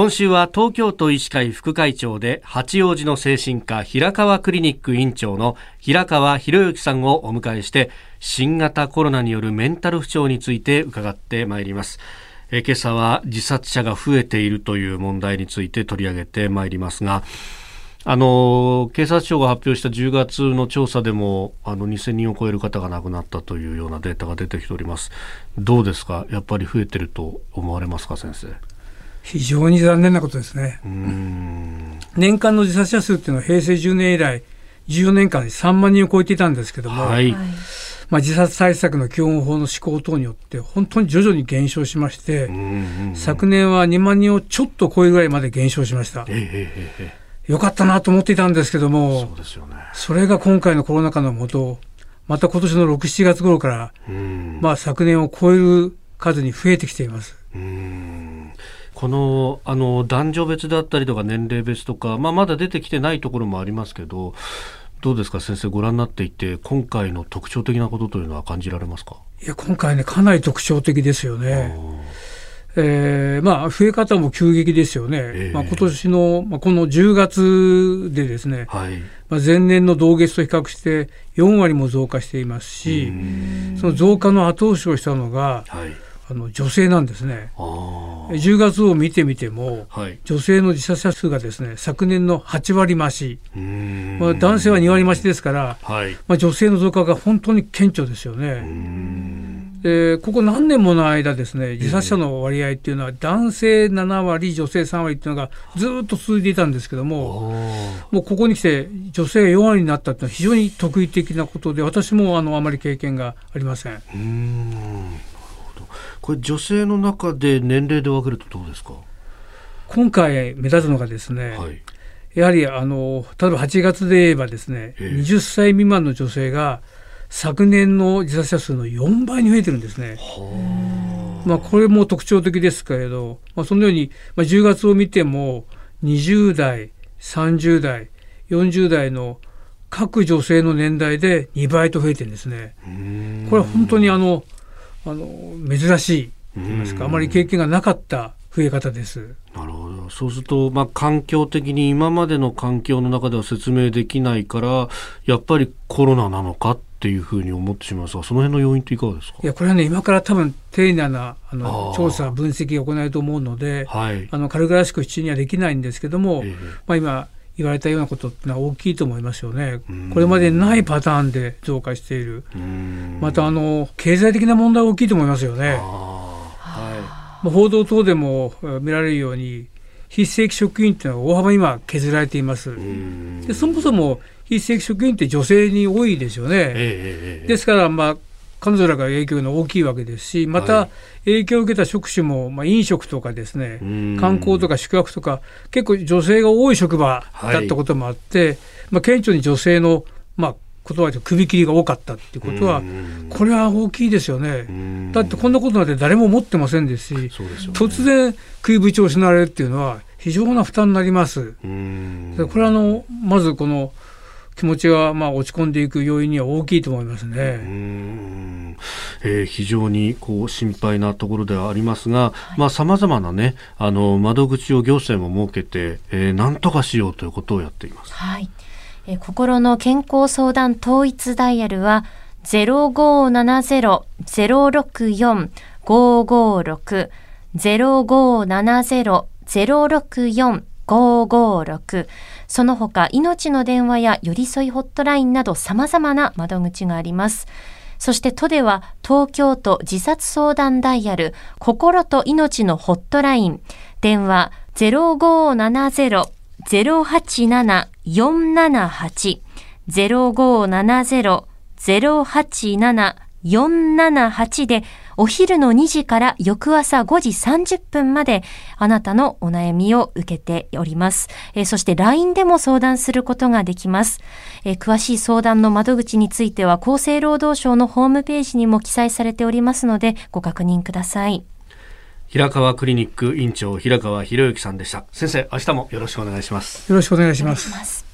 今週は東京都医師会副会長で八王子の精神科平川クリニック院長の平川博之さんをお迎えして新型コロナによるメンタル不調について伺ってまいります。え今朝は自殺者が増えているという問題について取り上げてまいりますが、あの警察庁が発表した10月の調査でもあの2000人を超える方が亡くなったというようなデータが出てきております。どうですか、やっぱり増えてると思われますか、先生？非常に残念なことですね。年間の自殺者数っていうのは平成10年以来14年間で3万人を超えていたんですけども、はい、まあ、自殺対策の基本法の施行等によって本当に徐々に減少しまして、昨年は2万人をちょっと超えるぐらいまで減少しました。よかったなと思っていたんですけども、そね、それが今回のコロナ禍のもと、また今年の6、7月頃から、まあ、昨年を超える数に増えてきています。このあの男女別だったりとか年齢別とか、まあ、まだ出てきてないところもありますけどどうですか先生ご覧になっていて今回の特徴的なことというのは感じられますか？いや今回ねかなり特徴的ですよね。えー、まあ増え方も急激ですよね。えー、まあ今年の、まあ、この10月でですね、はい、まあ、前年の同月と比較して4割も増加していますし、その増加の後押しをしたのが、はいあの女性なんですね。10月を見てみても、はい、女性の自殺者数がですね昨年の8割増し、まあ、男性は2割増しですから、はい、まあ、女性の増加が本当に顕著ですよね。でここ何年もの間ですね自殺者の割合っていうのは男性7割女性3割っていうのがずっと続いていたんですけどももうここに来て女性が4割になったっていうのは非常に特異的なことで私もあのあまり経験がありません。これ女性の中で年齢で分けるとどうですか？今回目立つのがですね、はい、やはりあの例えば8月で言えばですね、えー、20歳未満の女性が昨年の自殺者数の4倍に増えてるんですね。まあ、これも特徴的ですけれど、まあ、そのように、まあ、10月を見ても20代30代40代の各女性の年代で2倍と増えてるんですね。これは本当にあのあの珍しいと言いますかあまり経験がなかった増え方です。なるほど。そうすると、まあ、環境的に今までの環境の中では説明できないからやっぱりコロナなのかっていうふうに思ってしまいますがその辺の要因っていかがですか？いやこれはね今から多分丁寧なあの調査分析が行えると思うので、はい、あの軽々しく口にはできないんですけども、えー、まあ、今言われたようなことってのは大きいと思いますよね。これまでないパターンで増加している。またあの経済的な問題大きいと思いますよね。はい、報道等でも見られるように非正規職員っていうのは大幅に今削られています。でそもそも非正規職員って女性に多いですよね。えー、ですからまあ彼女らが影響が大きいわけですしまた影響を受けた職種も、まあ、飲食とかですね観光とか宿泊とか結構女性が多い職場だったこともあって、はい、まあ、顕著に女性の、まあ、言葉で首切りが多かったっていうことはこれは大きいですよね。だってこんなことなんて誰も思ってませんですし、ね、突然食いぶちを失われるっていうのは非常な負担になります。これはあのまずこの気持ちがまあ落ち込んでいく要因には大きいと思いますね。えー、非常にこう心配なところではありますが、さまざ、まなねあの窓口を行政も設けて、えー、何とかしようということをやっています。はい。えー、心の健康相談統一ダイヤルはゼロ五七ゼロゼロ六四五五六ゼロ五七ゼロゼロ六四556その他命の電話や寄り添いホットラインなど様々な窓口があります。そして都では東京都自殺相談ダイヤル心と命のホットライン。電話0570-087-478 0570-087 478でお昼の2時から翌朝5時30分まであなたのお悩みを受けております。えー、そして LINE でも相談することができます、えー、詳しい相談の窓口については厚生労働省のホームページにも記載されておりますのでご確認ください。平川クリニック院長平川博之さんでした。先生、明日もよろしくお願いします。よろしくお願いします。